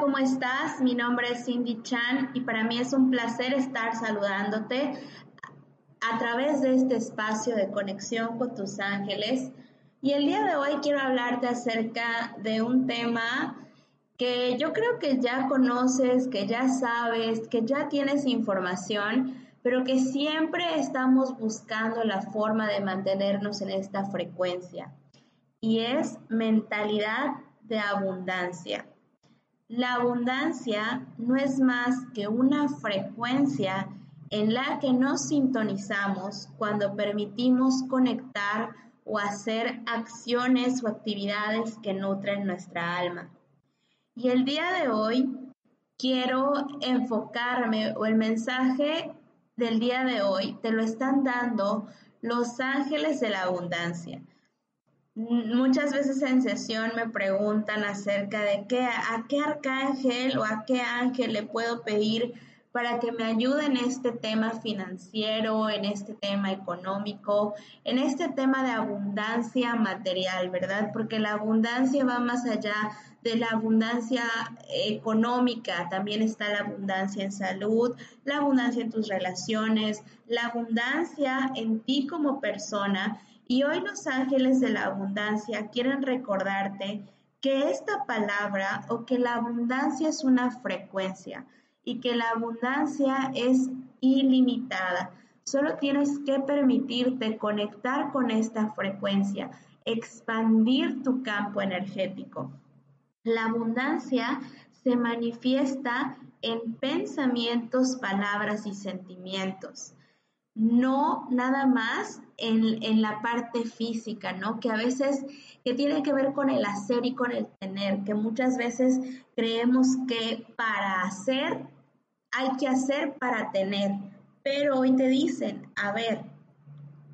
¿cómo estás? Mi nombre es Cindy Chan y para mí es un placer estar saludándote a través de este espacio de conexión con tus ángeles. Y el día de hoy quiero hablarte acerca de un tema que yo creo que ya conoces, que ya sabes, que ya tienes información, pero que siempre estamos buscando la forma de mantenernos en esta frecuencia. Y es mentalidad de abundancia. La abundancia no es más que una frecuencia en la que nos sintonizamos cuando permitimos conectar o hacer acciones o actividades que nutren nuestra alma. Y el día de hoy quiero enfocarme o el mensaje del día de hoy te lo están dando los ángeles de la abundancia. Muchas veces en sesión me preguntan acerca de qué, a qué arcángel o a qué ángel le puedo pedir para que me ayude en este tema financiero, en este tema económico, en este tema de abundancia material, ¿verdad? Porque la abundancia va más allá de la abundancia económica, también está la abundancia en salud, la abundancia en tus relaciones, la abundancia en ti como persona. Y hoy los ángeles de la abundancia quieren recordarte que esta palabra o que la abundancia es una frecuencia y que la abundancia es ilimitada. Solo tienes que permitirte conectar con esta frecuencia, expandir tu campo energético. La abundancia se manifiesta en pensamientos, palabras y sentimientos. No nada más en, en, la parte física, ¿no? Que a veces, que tiene que ver con el hacer y con el tener, que muchas veces creemos que para hacer hay que hacer para tener, pero hoy te dicen, a ver,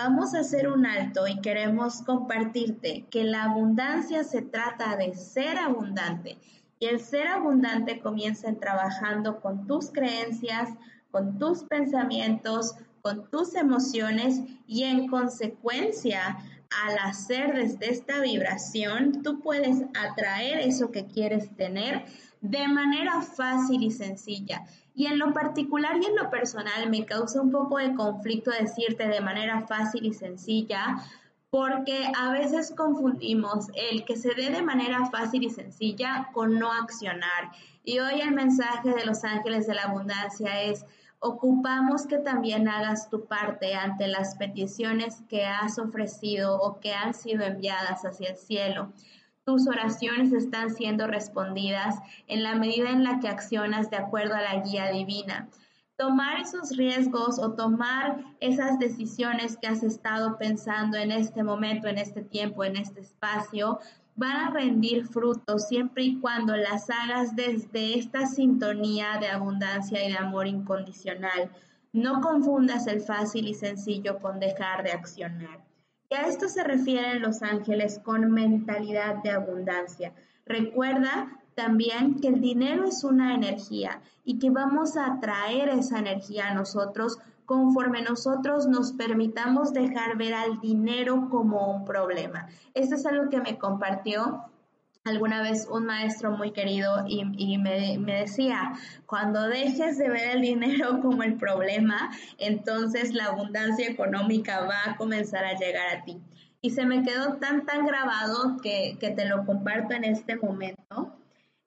Vamos a hacer un alto y queremos compartirte que la abundancia se trata de ser abundante y el ser abundante comienza en trabajando con tus creencias, con tus pensamientos, tus emociones y en consecuencia al hacer desde esta vibración, tú puedes atraer eso que quieres tener de manera fácil y sencilla. Y en lo particular y en lo personal me causa un poco de conflicto decirte de manera fácil y sencilla, porque a veces confundimos el que se dé de manera fácil y sencilla con no accionar. Y hoy el mensaje de los ángeles de la abundancia es, ocupamos que también hagas tu parte ante las peticiones que has ofrecido o que han sido enviadas hacia el cielo tus oraciones están siendo respondidas en la medida en la que accionas de acuerdo a la guía divina. Tomar esos riesgos o tomar esas decisiones que has estado pensando en este momento, en este tiempo, en este espacio, van a rendir frutos siempre y cuando las hagas desde esta sintonía de abundancia y de amor incondicional. No confundas el fácil y sencillo con dejar de accionar. Y a esto se refieren los ángeles con mentalidad de abundancia. Recuerda también que el dinero es una energía y que vamos a atraer esa energía a nosotros conforme nosotros nos permitamos dejar ver al dinero como un problema. Esto es algo que me compartió alguna vez un maestro muy querido y, me, decía, cuando dejes de ver el dinero como el problema, entonces la abundancia económica va a comenzar a llegar a ti. Y se me quedó tan, tan grabado que, que te lo comparto en este momento.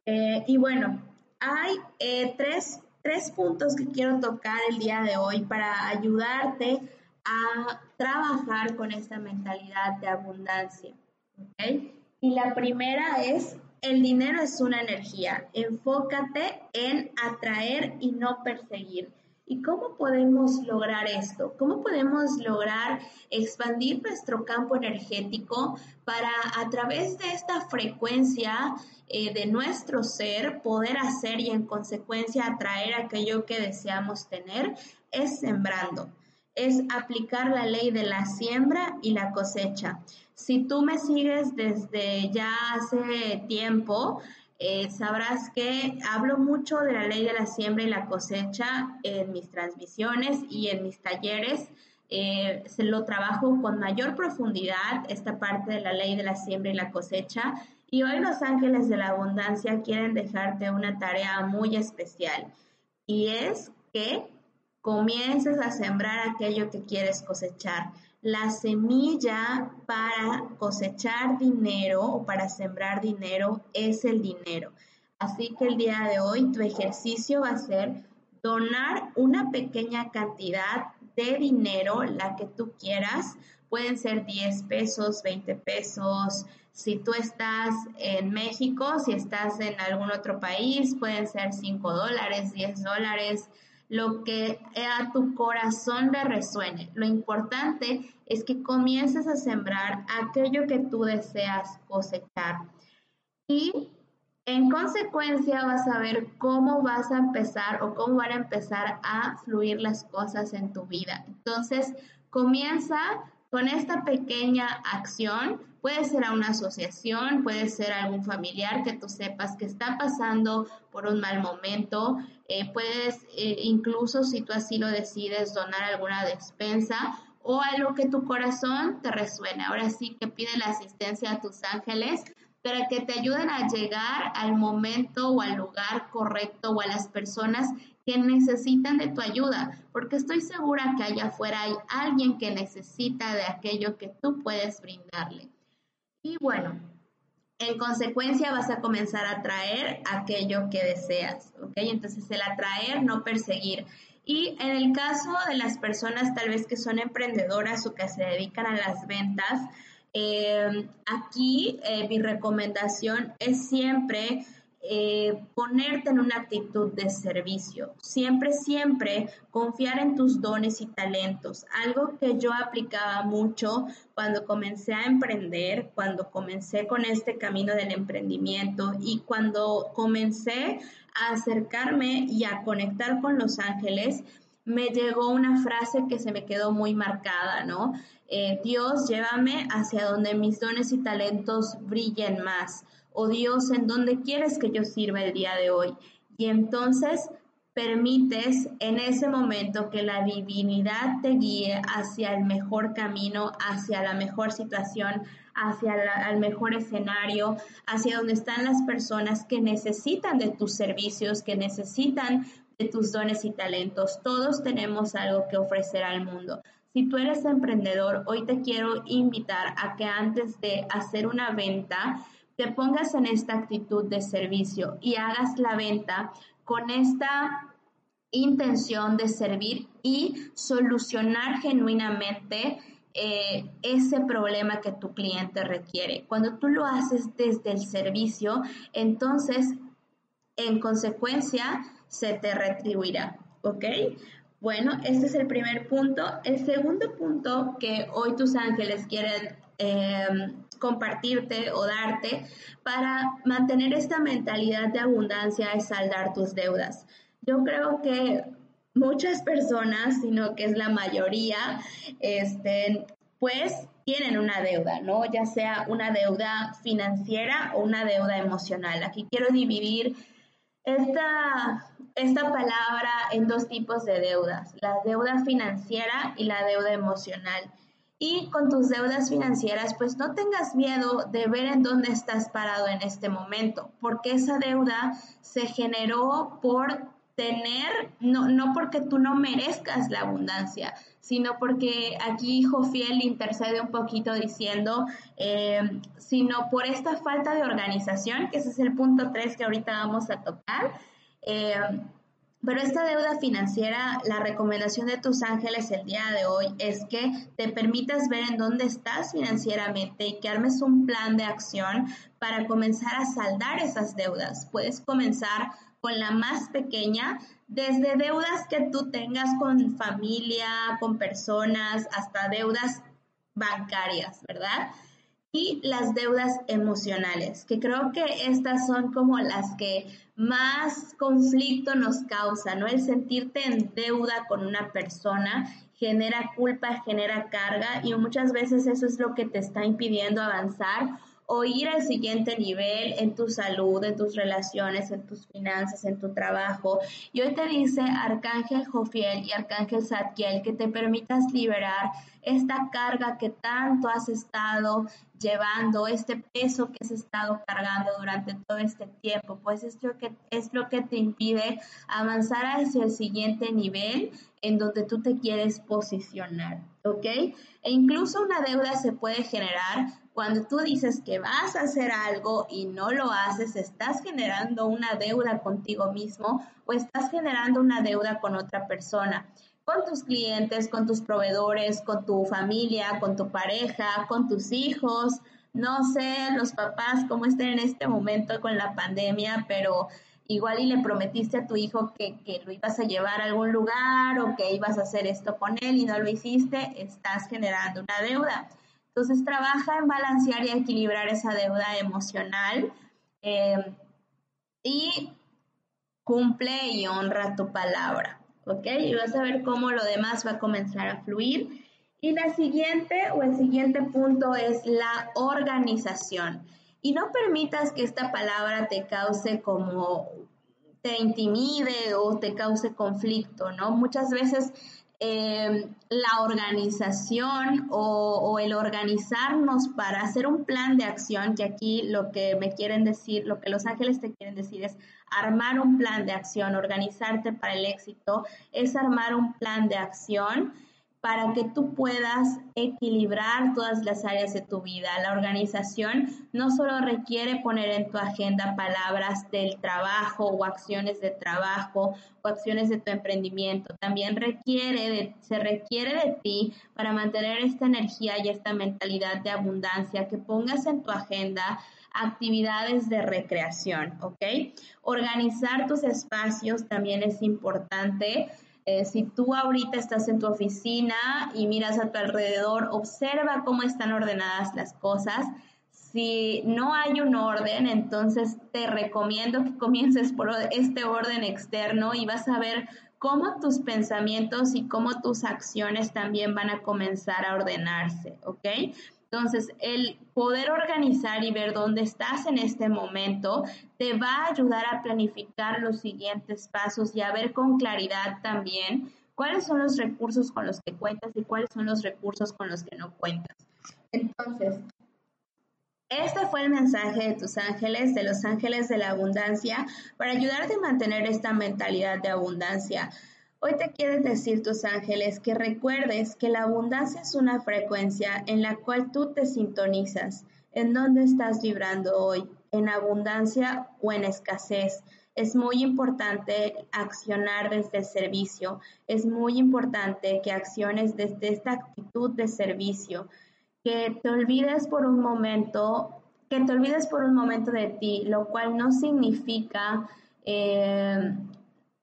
Eh, y bueno, hay eh, tres, tres puntos que quiero tocar el día de hoy para ayudarte a trabajar con esta mentalidad de abundancia. ¿okay? Y la primera es, el dinero es una energía. Enfócate en atraer y no perseguir. ¿Y cómo podemos lograr esto? ¿Cómo podemos lograr expandir nuestro campo energético para a través de esta frecuencia eh, de nuestro ser poder hacer y en consecuencia atraer aquello que deseamos tener? Es sembrando es aplicar la ley de la siembra y la cosecha. Si tú me sigues desde ya hace tiempo, eh, sabrás que hablo mucho de la ley de la siembra y la cosecha en mis transmisiones y en mis talleres. Eh, se lo trabajo con mayor profundidad, esta parte de la ley de la siembra y la cosecha. Y hoy los ángeles de la abundancia quieren dejarte una tarea muy especial y es que comiences a sembrar aquello que quieres cosechar. La semilla para cosechar dinero o para sembrar dinero es el dinero. Así que el día de hoy tu ejercicio va a ser donar una pequeña cantidad de dinero, la que tú quieras. Pueden ser 10 pesos, 20 pesos. Si tú estás en México, si estás en algún otro país, pueden ser 5 dólares, 10 dólares lo que a tu corazón le resuene. Lo importante es que comiences a sembrar aquello que tú deseas cosechar. Y en consecuencia vas a ver cómo vas a empezar o cómo van a empezar a fluir las cosas en tu vida. Entonces, comienza con esta pequeña acción Puede ser a una asociación, puede ser algún familiar que tú sepas que está pasando por un mal momento. Eh, puedes eh, incluso, si tú así lo decides, donar alguna despensa o algo que tu corazón te resuene. Ahora sí que pide la asistencia a tus ángeles para que te ayuden a llegar al momento o al lugar correcto o a las personas que necesitan de tu ayuda, porque estoy segura que allá afuera hay alguien que necesita de aquello que tú puedes brindarle. Y bueno, en consecuencia vas a comenzar a atraer aquello que deseas, ¿ok? Entonces el atraer, no perseguir. Y en el caso de las personas tal vez que son emprendedoras o que se dedican a las ventas, eh, aquí eh, mi recomendación es siempre eh, ponerte en una actitud de servicio. Siempre, siempre confiar en tus dones y talentos. Algo que yo aplicaba mucho cuando comencé a emprender, cuando comencé con este camino del emprendimiento y cuando comencé a acercarme y a conectar con los ángeles, me llegó una frase que se me quedó muy marcada, ¿no? Eh, Dios, llévame hacia donde mis dones y talentos brillen más o Dios, ¿en dónde quieres que yo sirva el día de hoy? Y entonces permites en ese momento que la divinidad te guíe hacia el mejor camino, hacia la mejor situación, hacia el mejor escenario, hacia donde están las personas que necesitan de tus servicios, que necesitan de tus dones y talentos. Todos tenemos algo que ofrecer al mundo. Si tú eres emprendedor, hoy te quiero invitar a que antes de hacer una venta, te pongas en esta actitud de servicio y hagas la venta con esta intención de servir y solucionar genuinamente eh, ese problema que tu cliente requiere. Cuando tú lo haces desde el servicio, entonces, en consecuencia, se te retribuirá. ¿Ok? Bueno, este es el primer punto. El segundo punto que hoy tus ángeles quieren eh, compartirte o darte para mantener esta mentalidad de abundancia es saldar tus deudas. Yo creo que muchas personas, sino que es la mayoría, este, pues tienen una deuda, ¿no? Ya sea una deuda financiera o una deuda emocional. Aquí quiero dividir esta, esta palabra en dos tipos de deudas, la deuda financiera y la deuda emocional. Y con tus deudas financieras, pues no tengas miedo de ver en dónde estás parado en este momento, porque esa deuda se generó por tener, no, no porque tú no merezcas la abundancia, sino porque aquí Hijo Fiel intercede un poquito diciendo, eh, sino por esta falta de organización, que ese es el punto 3 que ahorita vamos a tocar. Eh, pero esta deuda financiera, la recomendación de tus ángeles el día de hoy es que te permitas ver en dónde estás financieramente y que armes un plan de acción para comenzar a saldar esas deudas. Puedes comenzar con la más pequeña desde deudas que tú tengas con familia, con personas, hasta deudas bancarias, ¿verdad? Y las deudas emocionales, que creo que estas son como las que más conflicto nos causa, ¿no? El sentirte en deuda con una persona genera culpa, genera carga y muchas veces eso es lo que te está impidiendo avanzar o ir al siguiente nivel en tu salud, en tus relaciones, en tus finanzas, en tu trabajo. Y hoy te dice Arcángel Jofiel y Arcángel Zadkiel que te permitas liberar esta carga que tanto has estado llevando, este peso que has estado cargando durante todo este tiempo, pues es lo que, es lo que te impide avanzar hacia el siguiente nivel en donde tú te quieres posicionar, ¿ok? E incluso una deuda se puede generar cuando tú dices que vas a hacer algo y no lo haces, estás generando una deuda contigo mismo o estás generando una deuda con otra persona, con tus clientes, con tus proveedores, con tu familia, con tu pareja, con tus hijos. No sé los papás cómo estén en este momento con la pandemia, pero igual y le prometiste a tu hijo que, que, lo ibas a llevar a algún lugar o que ibas a hacer esto con él y no lo hiciste, estás generando una deuda. Entonces trabaja en balancear y equilibrar esa deuda emocional eh, y cumple y honra tu palabra, ¿ok? Y vas a ver cómo lo demás va a comenzar a fluir. Y la siguiente o el siguiente punto es la organización. Y no permitas que esta palabra te cause como te intimide o te cause conflicto, ¿no? Muchas veces Em, la organización o, el organizarnos para hacer un plan de acción, que aquí lo que me quieren decir, lo que los ángeles te quieren decir es armar un plan de acción, organizarte para el éxito, es armar un plan de acción para que tú puedas equilibrar todas las áreas de tu vida. La organización no solo requiere poner en tu agenda palabras del trabajo o acciones de trabajo o acciones de tu emprendimiento, también requiere se requiere de ti para mantener esta energía y esta mentalidad de abundancia que pongas en tu agenda actividades de recreación, ¿ok? Organizar tus espacios también es importante eh, si tú ahorita estás en tu oficina y miras a tu alrededor, observa cómo están ordenadas las cosas. Si no hay un orden, entonces te recomiendo que comiences por este orden externo y vas a ver cómo tus pensamientos y cómo tus acciones también van a comenzar a ordenarse, ¿ok? Entonces, el poder organizar y ver dónde estás en este momento te va a ayudar a planificar los siguientes pasos y a ver con claridad también cuáles son los recursos con los que cuentas y cuáles son los recursos con los que no cuentas. Entonces, este fue el mensaje de tus ángeles, de los ángeles de la abundancia, para ayudarte a mantener esta mentalidad de abundancia. Hoy te quieren decir tus ángeles que recuerdes que la abundancia es una frecuencia en la cual tú te sintonizas. ¿En dónde estás vibrando hoy? ¿En abundancia o en escasez? Es muy importante accionar desde el servicio. Es muy importante que acciones desde esta actitud de servicio. Que te olvides por un momento, que te olvides por un momento de ti, lo cual no significa eh,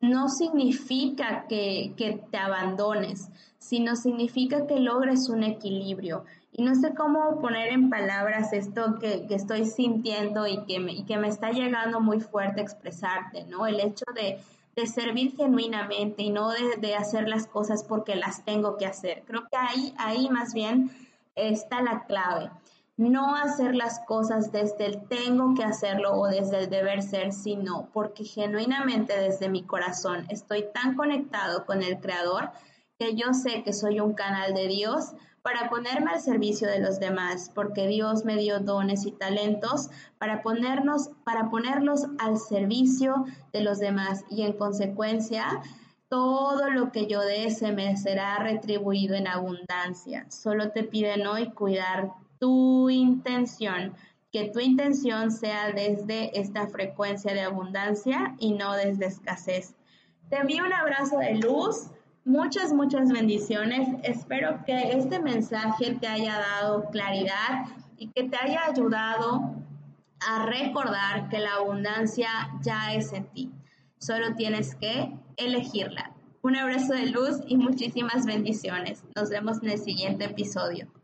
no significa que, te abandones, sino significa que logres un equilibrio. Y no sé cómo poner en palabras esto que, estoy sintiendo y que, me, que me está llegando muy fuerte expresarte, ¿no? El hecho de, servir genuinamente y no de, de, hacer las cosas porque las tengo que hacer. Creo que ahí, ahí más bien está la clave no hacer las cosas desde el tengo que hacerlo o desde el deber ser, sino porque genuinamente desde mi corazón estoy tan conectado con el Creador que yo sé que soy un canal de Dios para ponerme al servicio de los demás, porque Dios me dio dones y talentos para ponernos para ponerlos al servicio de los demás y en consecuencia todo lo que yo dé se me será retribuido en abundancia. Solo te piden hoy cuidar tu intención, que tu intención sea desde esta frecuencia de abundancia y no desde escasez. Te envío un abrazo de luz, muchas, muchas bendiciones. Espero que este mensaje te haya dado claridad y que te haya ayudado a recordar que la abundancia ya es en ti. Solo tienes que elegirla. Un abrazo de luz y muchísimas bendiciones. Nos vemos en el siguiente episodio.